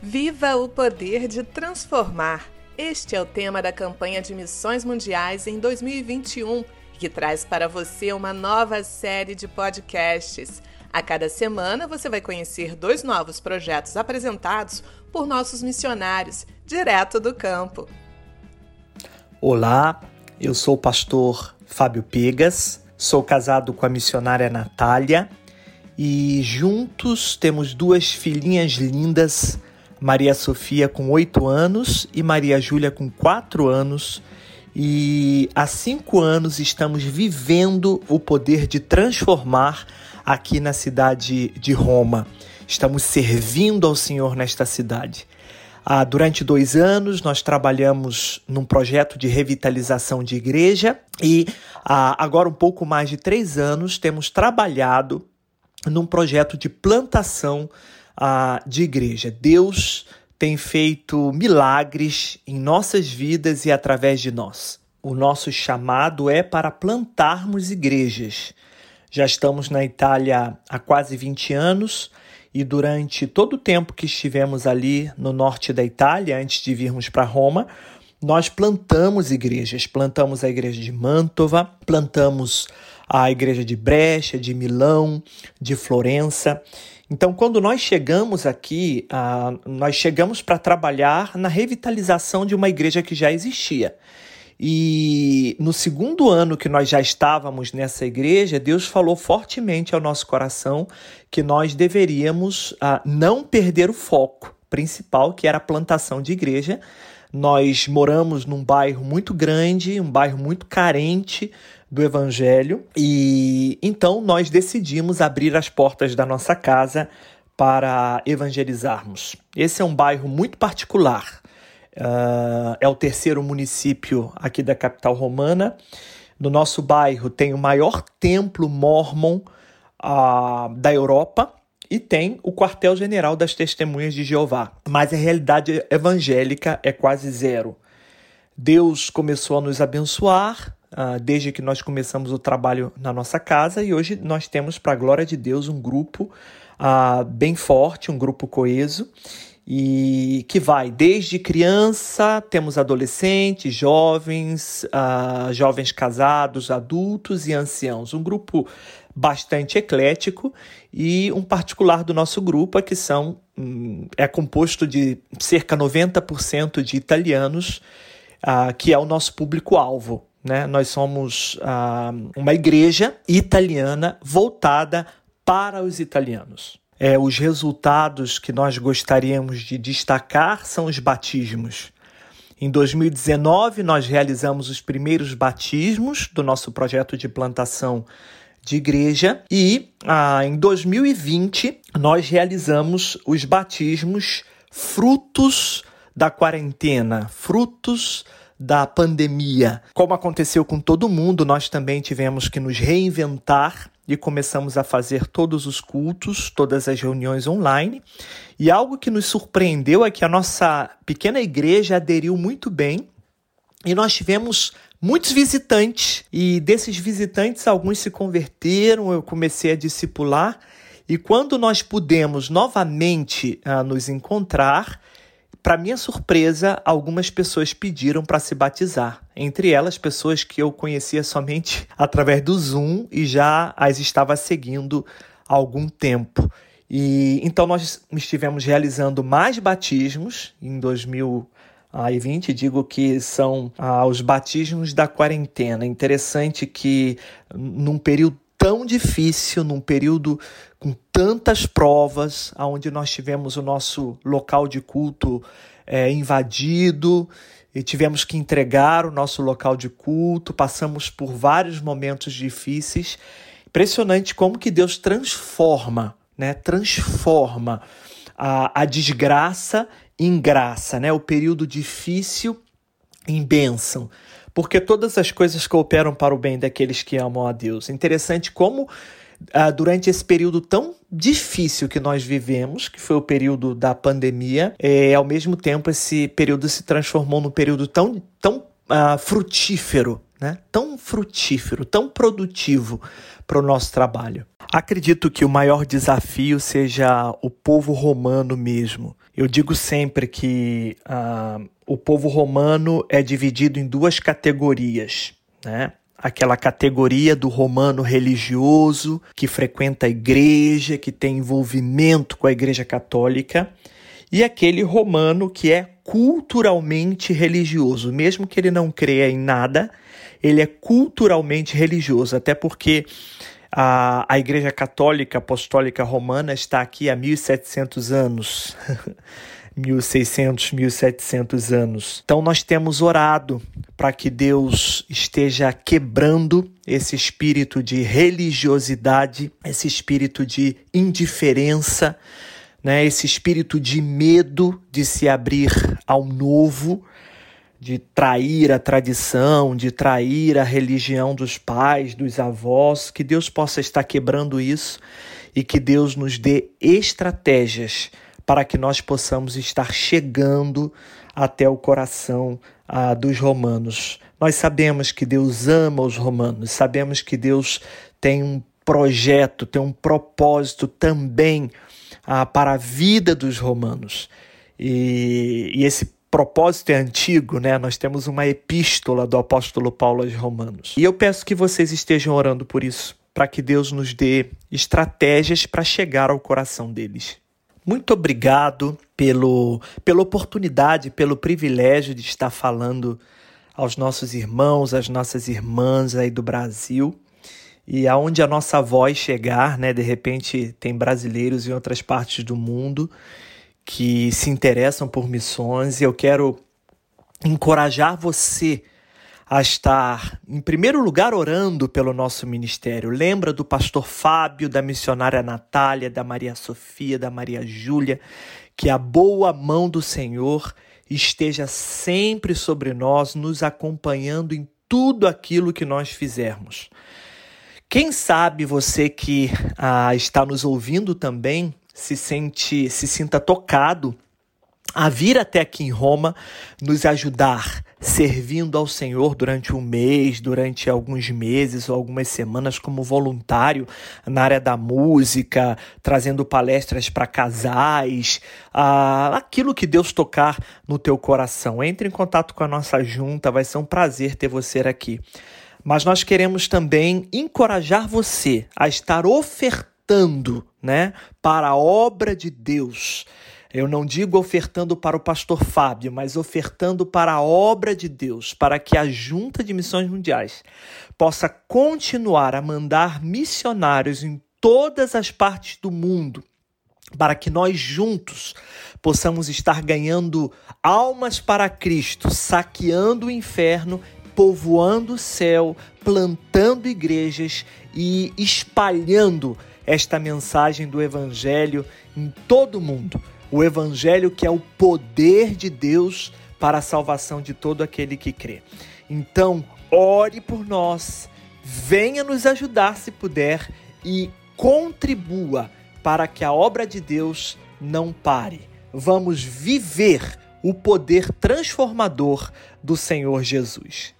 Viva o poder de transformar! Este é o tema da campanha de missões mundiais em 2021, que traz para você uma nova série de podcasts. A cada semana você vai conhecer dois novos projetos apresentados por nossos missionários, direto do campo. Olá, eu sou o pastor Fábio Pegas, sou casado com a missionária Natália e juntos temos duas filhinhas lindas Maria Sofia com oito anos e Maria Júlia com quatro anos. E há cinco anos estamos vivendo o poder de transformar aqui na cidade de Roma. Estamos servindo ao Senhor nesta cidade. Ah, durante dois anos, nós trabalhamos num projeto de revitalização de igreja e ah, agora, um pouco mais de três anos, temos trabalhado num projeto de plantação de igreja. Deus tem feito milagres em nossas vidas e através de nós. O nosso chamado é para plantarmos igrejas. Já estamos na Itália há quase 20 anos e durante todo o tempo que estivemos ali no norte da Itália, antes de virmos para Roma, nós plantamos igrejas. Plantamos a igreja de Mantova, plantamos a igreja de Brecha, de Milão, de Florença. Então, quando nós chegamos aqui, uh, nós chegamos para trabalhar na revitalização de uma igreja que já existia. E no segundo ano que nós já estávamos nessa igreja, Deus falou fortemente ao nosso coração que nós deveríamos uh, não perder o foco principal, que era a plantação de igreja. Nós moramos num bairro muito grande, um bairro muito carente do Evangelho, e então nós decidimos abrir as portas da nossa casa para evangelizarmos. Esse é um bairro muito particular. Uh, é o terceiro município aqui da capital romana. No nosso bairro tem o maior templo mormon uh, da Europa e tem o quartel-general das Testemunhas de Jeová. Mas a realidade evangélica é quase zero. Deus começou a nos abençoar uh, desde que nós começamos o trabalho na nossa casa e hoje nós temos, para a glória de Deus, um grupo uh, bem forte, um grupo coeso e que vai desde criança, temos adolescentes, jovens, uh, jovens casados, adultos e anciãos. Um grupo bastante eclético e um particular do nosso grupo é que são hum, é composto de cerca de 90% de italianos, uh, que é o nosso público-alvo. Né? Nós somos uh, uma igreja italiana voltada para os italianos. É, os resultados que nós gostaríamos de destacar são os batismos. Em 2019, nós realizamos os primeiros batismos do nosso projeto de plantação de igreja e ah, em 2020 nós realizamos os batismos frutos da quarentena, frutos da pandemia. Como aconteceu com todo mundo, nós também tivemos que nos reinventar e começamos a fazer todos os cultos, todas as reuniões online. E algo que nos surpreendeu é que a nossa pequena igreja aderiu muito bem e nós tivemos muitos visitantes e desses visitantes alguns se converteram, eu comecei a discipular e quando nós pudemos novamente uh, nos encontrar, para minha surpresa, algumas pessoas pediram para se batizar. Entre elas, pessoas que eu conhecia somente através do Zoom e já as estava seguindo há algum tempo. E então nós estivemos realizando mais batismos em 2020, digo que são ah, os batismos da quarentena. Interessante que num período tão difícil, num período com tantas provas, onde nós tivemos o nosso local de culto é, invadido e tivemos que entregar o nosso local de culto, passamos por vários momentos difíceis. Impressionante como que Deus transforma, né? Transforma a, a desgraça em graça, né? O período difícil em bênção porque todas as coisas cooperam para o bem daqueles que amam a Deus. Interessante como ah, durante esse período tão difícil que nós vivemos, que foi o período da pandemia, é, ao mesmo tempo esse período se transformou num período tão, tão ah, frutífero né? tão frutífero, tão produtivo para o nosso trabalho. Acredito que o maior desafio seja o povo romano mesmo. Eu digo sempre que uh, o povo romano é dividido em duas categorias, né? Aquela categoria do romano religioso que frequenta a igreja, que tem envolvimento com a igreja católica, e aquele romano que é culturalmente religioso, mesmo que ele não creia em nada, ele é culturalmente religioso, até porque a, a Igreja Católica Apostólica Romana está aqui há 1700 anos. 1600, 1700 anos. Então nós temos orado para que Deus esteja quebrando esse espírito de religiosidade, esse espírito de indiferença, né, esse espírito de medo de se abrir ao novo, de trair a tradição, de trair a religião dos pais, dos avós, que Deus possa estar quebrando isso e que Deus nos dê estratégias para que nós possamos estar chegando até o coração ah, dos romanos. Nós sabemos que Deus ama os romanos, sabemos que Deus tem um projeto, tem um propósito também ah, para a vida dos romanos. E, e esse propósito é antigo, né? Nós temos uma epístola do apóstolo Paulo aos Romanos. E eu peço que vocês estejam orando por isso, para que Deus nos dê estratégias para chegar ao coração deles. Muito obrigado pelo, pela oportunidade, pelo privilégio de estar falando aos nossos irmãos, às nossas irmãs aí do Brasil. E aonde a nossa voz chegar, né? De repente tem brasileiros em outras partes do mundo que se interessam por missões e eu quero encorajar você a estar, em primeiro lugar, orando pelo nosso ministério. Lembra do pastor Fábio, da missionária Natália, da Maria Sofia, da Maria Júlia, que a boa mão do Senhor esteja sempre sobre nós, nos acompanhando em tudo aquilo que nós fizermos. Quem sabe você que ah, está nos ouvindo também se sente, se sinta tocado a vir até aqui em Roma nos ajudar servindo ao Senhor durante um mês, durante alguns meses ou algumas semanas como voluntário na área da música, trazendo palestras para casais, ah, aquilo que Deus tocar no teu coração. Entre em contato com a nossa junta, vai ser um prazer ter você aqui. Mas nós queremos também encorajar você a estar ofertando né, para a obra de Deus. Eu não digo ofertando para o pastor Fábio, mas ofertando para a obra de Deus, para que a Junta de Missões Mundiais possa continuar a mandar missionários em todas as partes do mundo, para que nós juntos possamos estar ganhando almas para Cristo, saqueando o inferno, povoando o céu, plantando igrejas e espalhando esta mensagem do Evangelho em todo o mundo. O Evangelho que é o poder de Deus para a salvação de todo aquele que crê. Então, ore por nós, venha nos ajudar se puder e contribua para que a obra de Deus não pare. Vamos viver o poder transformador do Senhor Jesus.